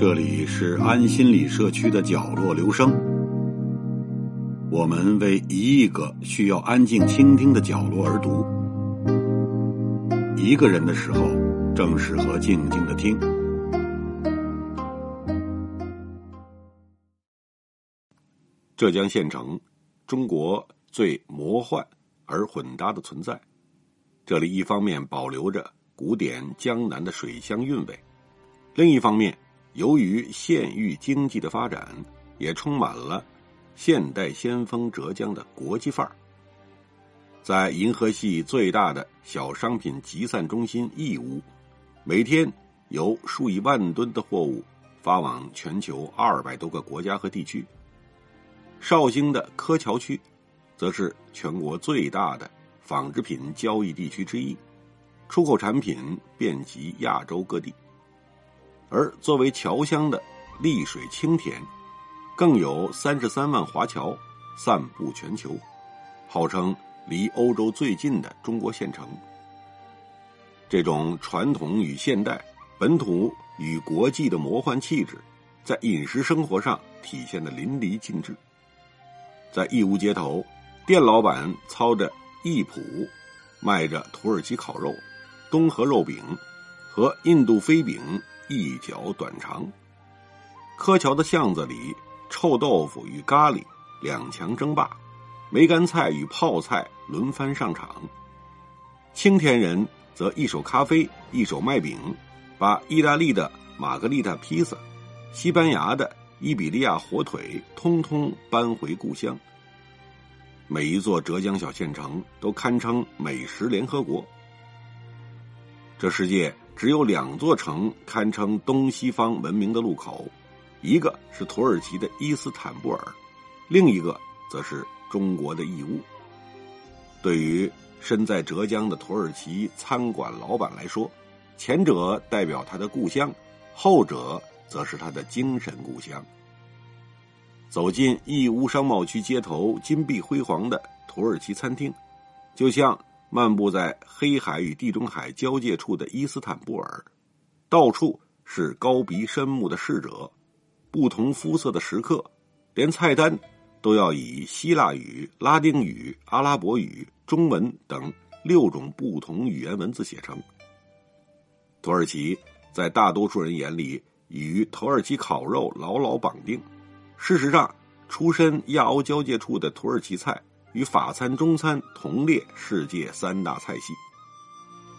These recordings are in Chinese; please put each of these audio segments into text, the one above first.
这里是安心理社区的角落，留声。我们为一亿个需要安静倾听的角落而读。一个人的时候，正适合静静的听。浙江县城，中国最魔幻而混搭的存在。这里一方面保留着古典江南的水乡韵味，另一方面。由于县域经济的发展，也充满了现代先锋浙江的国际范儿。在银河系最大的小商品集散中心义乌，每天有数以万吨的货物发往全球二百多个国家和地区。绍兴的柯桥区，则是全国最大的纺织品交易地区之一，出口产品遍及亚洲各地。而作为侨乡的丽水青田，更有三十三万华侨散布全球，号称离欧洲最近的中国县城。这种传统与现代、本土与国际的魔幻气质，在饮食生活上体现的淋漓尽致。在义乌街头，店老板操着义普，卖着土耳其烤肉、东河肉饼和印度飞饼。一脚短长，柯桥的巷子里，臭豆腐与咖喱两强争霸，梅干菜与泡菜轮番上场。青田人则一手咖啡，一手卖饼，把意大利的玛格丽塔披萨、西班牙的伊比利亚火腿通通搬回故乡。每一座浙江小县城都堪称美食联合国。这世界。只有两座城堪称东西方文明的路口，一个是土耳其的伊斯坦布尔，另一个则是中国的义乌。对于身在浙江的土耳其餐馆老板来说，前者代表他的故乡，后者则是他的精神故乡。走进义乌商贸区街头金碧辉煌的土耳其餐厅，就像。漫步在黑海与地中海交界处的伊斯坦布尔，到处是高鼻深目的侍者，不同肤色的食客，连菜单都要以希腊语、拉丁语、阿拉伯语、中文等六种不同语言文字写成。土耳其在大多数人眼里与土耳其烤肉牢牢绑定。事实上，出身亚欧交界处的土耳其菜。与法餐、中餐同列世界三大菜系，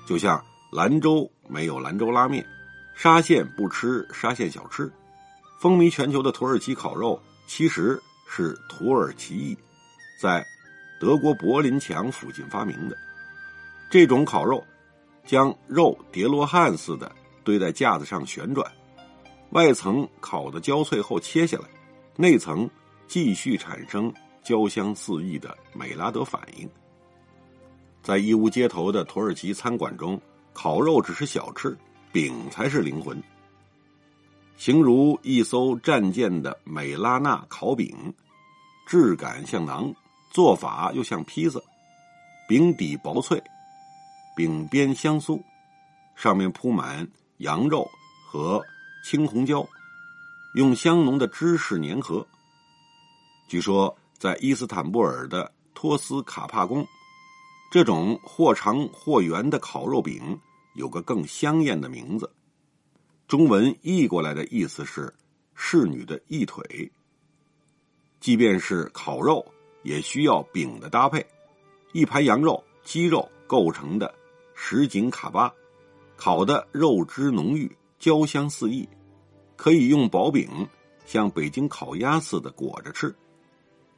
就像兰州没有兰州拉面，沙县不吃沙县小吃，风靡全球的土耳其烤肉其实是土耳其裔在德国柏林墙附近发明的。这种烤肉将肉叠罗汉似的堆在架子上旋转，外层烤的焦脆后切下来，内层继续产生。焦香四溢的美拉德反应，在义乌街头的土耳其餐馆中，烤肉只是小吃，饼才是灵魂。形如一艘战舰的美拉纳烤饼，质感像馕，做法又像披萨，饼底薄脆，饼边香酥，上面铺满羊肉和青红椒，用香浓的芝士粘合。据说。在伊斯坦布尔的托斯卡帕宫，这种或长或圆的烤肉饼有个更香艳的名字，中文译过来的意思是“侍女的一腿”。即便是烤肉，也需要饼的搭配。一盘羊肉、鸡肉构成的什锦卡巴，烤的肉汁浓郁，焦香四溢，可以用薄饼像北京烤鸭似的裹着吃。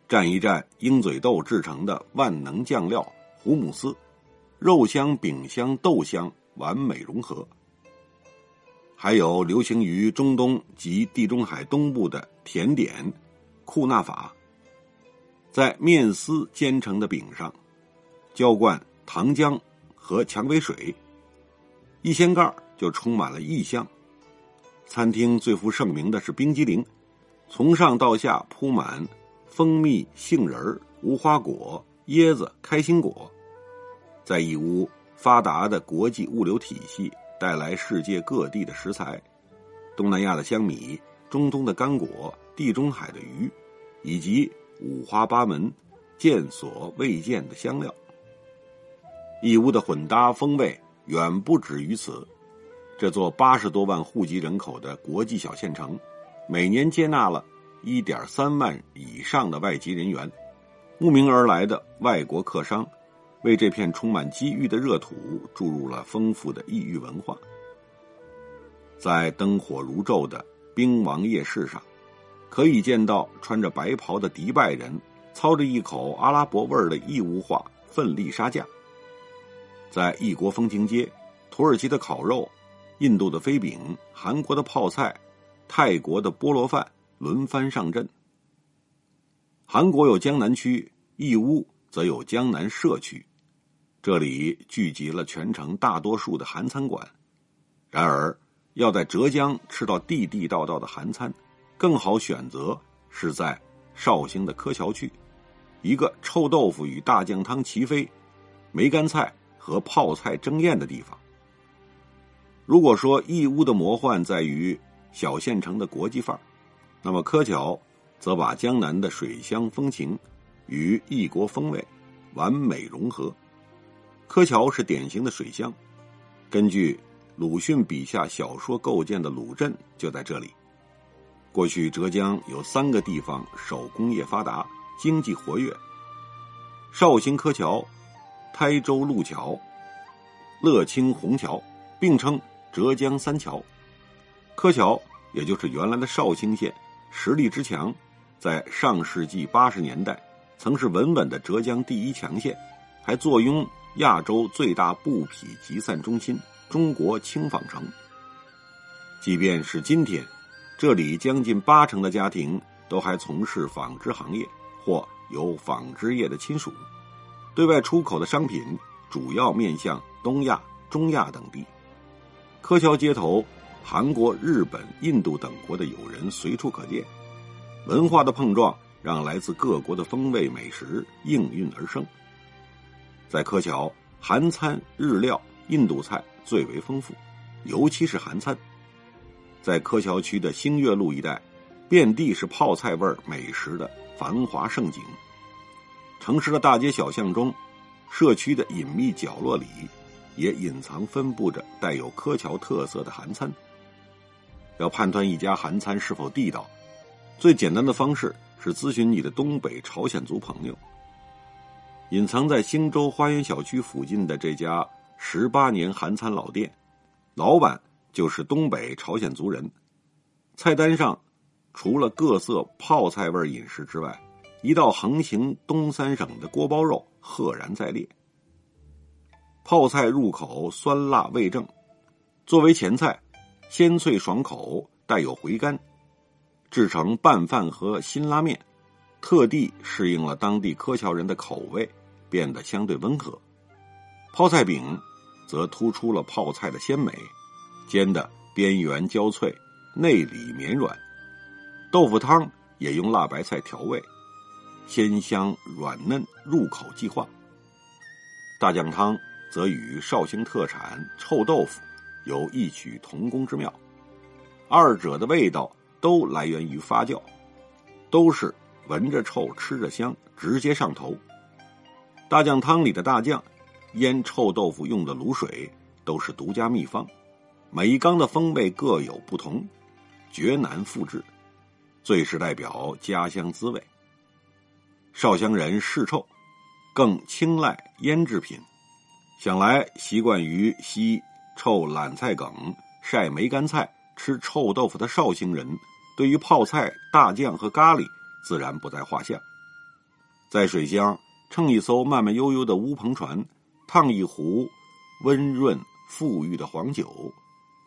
蘸一蘸鹰嘴豆制成的万能酱料胡姆斯，肉香、饼香、豆香完美融合。还有流行于中东及地中海东部的甜点库纳法，在面丝煎成的饼上浇灌糖浆和蔷薇水，一掀盖就充满了异香。餐厅最负盛名的是冰激凌，从上到下铺满。蜂蜜、杏仁、无花果、椰子、开心果，在义乌发达的国际物流体系带来世界各地的食材，东南亚的香米、中东的干果、地中海的鱼，以及五花八门、见所未见的香料。义乌的混搭风味远不止于此。这座八十多万户籍人口的国际小县城，每年接纳了一点三万以上的外籍人员。慕名而来的外国客商，为这片充满机遇的热土注入了丰富的异域文化。在灯火如昼的兵王夜市上，可以见到穿着白袍的迪拜人操着一口阿拉伯味儿的义乌话奋力杀价。在异国风情街，土耳其的烤肉、印度的飞饼、韩国的泡菜、泰国的菠萝饭轮番上阵。韩国有江南区。义乌则有江南社区，这里聚集了全城大多数的韩餐馆。然而，要在浙江吃到地地道道的韩餐，更好选择是在绍兴的柯桥区，一个臭豆腐与大酱汤齐飞、梅干菜和泡菜争艳的地方。如果说义乌的魔幻在于小县城的国际范儿，那么柯桥则把江南的水乡风情。与异国风味完美融合，柯桥是典型的水乡。根据鲁迅笔下小说构建的鲁镇就在这里。过去浙江有三个地方手工业发达，经济活跃：绍兴柯桥、台州路桥、乐清虹桥，并称浙江三桥。柯桥也就是原来的绍兴县，实力之强，在上世纪八十年代。曾是稳稳的浙江第一强县，还坐拥亚洲最大布匹集散中心——中国轻纺城。即便是今天，这里将近八成的家庭都还从事纺织行业或有纺织业的亲属。对外出口的商品主要面向东亚、中亚等地。柯桥街头，韩国、日本、印度等国的友人随处可见，文化的碰撞。让来自各国的风味美食应运而生。在柯桥，韩餐、日料、印度菜最为丰富，尤其是韩餐。在柯桥区的星月路一带，遍地是泡菜味美食的繁华盛景。城市的大街小巷中，社区的隐秘角落里，也隐藏分布着带有柯桥特色的韩餐。要判断一家韩餐是否地道，最简单的方式。是咨询你的东北朝鲜族朋友。隐藏在兴洲花园小区附近的这家十八年韩餐老店，老板就是东北朝鲜族人。菜单上除了各色泡菜味饮食之外，一道横行东三省的锅包肉赫然在列。泡菜入口酸辣味正，作为前菜，鲜脆爽口，带有回甘。制成拌饭和辛拉面，特地适应了当地柯桥人的口味，变得相对温和。泡菜饼则突出了泡菜的鲜美，煎的边缘焦脆，内里绵软。豆腐汤也用辣白菜调味，鲜香软嫩，入口即化。大酱汤则与绍兴特产臭豆腐有异曲同工之妙，二者的味道。都来源于发酵，都是闻着臭、吃着香，直接上头。大酱汤里的大酱，腌臭豆腐用的卤水，都是独家秘方，每一缸的风味各有不同，绝难复制，最是代表家乡滋味。绍乡人嗜臭，更青睐腌制品，想来习惯于吸臭懒菜梗、晒梅干菜、吃臭豆腐的绍兴人。对于泡菜、大酱和咖喱，自然不在话下。在水乡乘一艘慢慢悠悠的乌篷船，烫一壶温润馥郁的黄酒，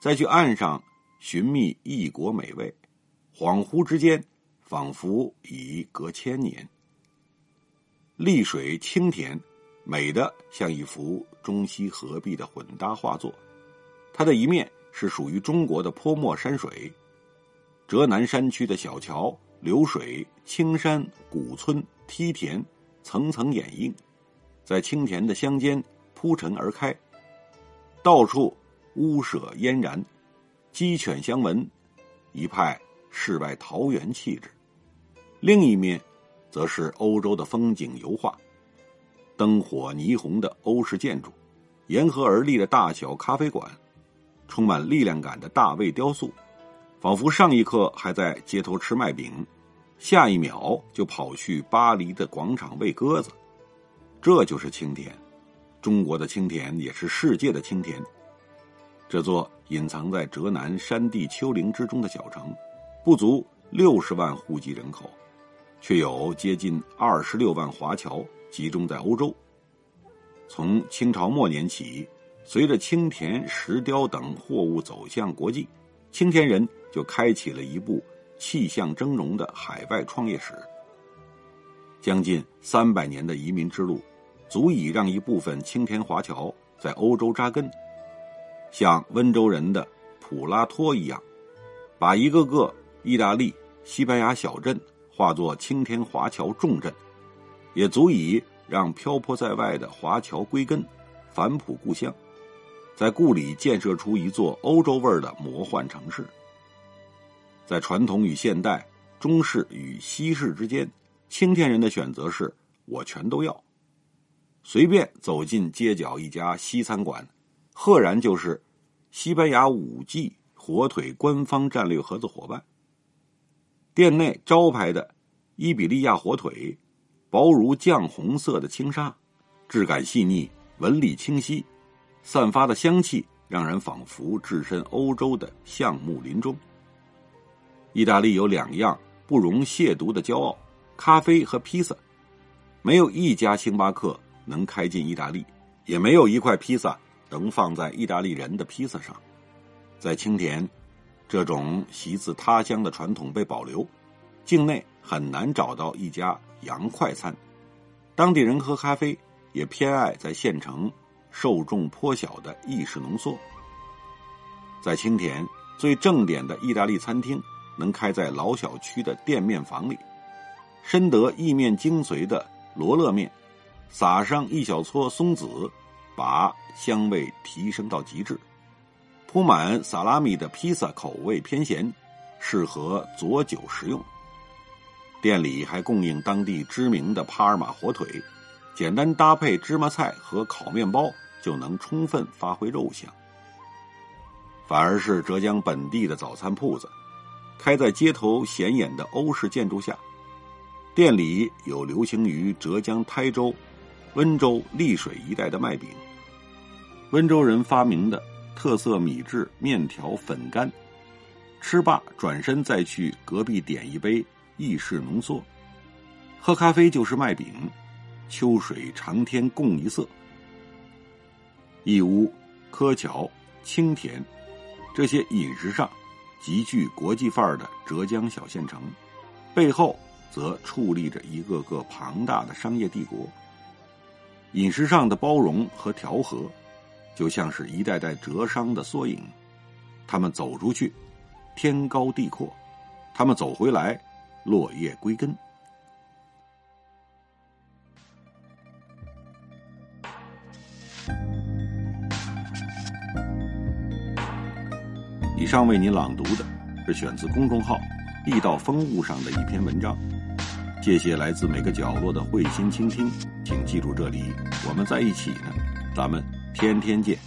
再去岸上寻觅异国美味，恍惚之间，仿佛已隔千年。丽水清甜，美的像一幅中西合璧的混搭画作。它的一面是属于中国的泼墨山水。浙南山区的小桥流水、青山、古村、梯田，层层掩映，在青田的乡间铺陈而开，到处屋舍烟然，鸡犬相闻，一派世外桃源气质。另一面，则是欧洲的风景油画，灯火霓虹的欧式建筑，沿河而立的大小咖啡馆，充满力量感的大卫雕塑，仿佛上一刻还在街头吃麦饼。下一秒就跑去巴黎的广场喂鸽子，这就是青田，中国的青田也是世界的青田。这座隐藏在浙南山地丘陵之中的小城，不足六十万户籍人口，却有接近二十六万华侨集中在欧洲。从清朝末年起，随着青田、石雕等货物走向国际，青田人就开启了一部。气象峥嵘的海外创业史，将近三百年的移民之路，足以让一部分青田华侨在欧洲扎根，像温州人的普拉托一样，把一个个意大利、西班牙小镇化作青田华侨重镇，也足以让漂泊在外的华侨归根，返璞故乡，在故里建设出一座欧洲味儿的魔幻城市。在传统与现代、中式与西式之间，青田人的选择是我全都要。随便走进街角一家西餐馆，赫然就是西班牙五 G 火腿官方战略合作伙伴。店内招牌的伊比利亚火腿，薄如绛红色的轻纱，质感细腻，纹理清晰，散发的香气让人仿佛置身欧洲的橡木林中。意大利有两样不容亵渎的骄傲：咖啡和披萨。没有一家星巴克能开进意大利，也没有一块披萨能放在意大利人的披萨上。在青田，这种习自他乡的传统被保留，境内很难找到一家洋快餐。当地人喝咖啡也偏爱在县城受众颇小的意式浓缩。在青田，最正点的意大利餐厅。能开在老小区的店面房里，深得意面精髓的罗勒面，撒上一小撮松子，把香味提升到极致。铺满萨拉米的披萨口味偏咸，适合佐酒食用。店里还供应当地知名的帕尔马火腿，简单搭配芝麻菜和烤面包，就能充分发挥肉香。反而是浙江本地的早餐铺子。开在街头显眼的欧式建筑下，店里有流行于浙江台州、温州丽水一带的麦饼，温州人发明的特色米制面条粉干，吃罢转身再去隔壁点一杯意式浓缩，喝咖啡就是麦饼，秋水长天共一色。义乌、柯桥、青田，这些饮食上。极具国际范儿的浙江小县城，背后则矗立着一个个庞大的商业帝国。饮食上的包容和调和，就像是一代代浙商的缩影。他们走出去，天高地阔；他们走回来，落叶归根。以上为您朗读的是选自公众号“地道风物”上的一篇文章。谢谢来自每个角落的慧心倾听，请记住这里，我们在一起呢，咱们天天见。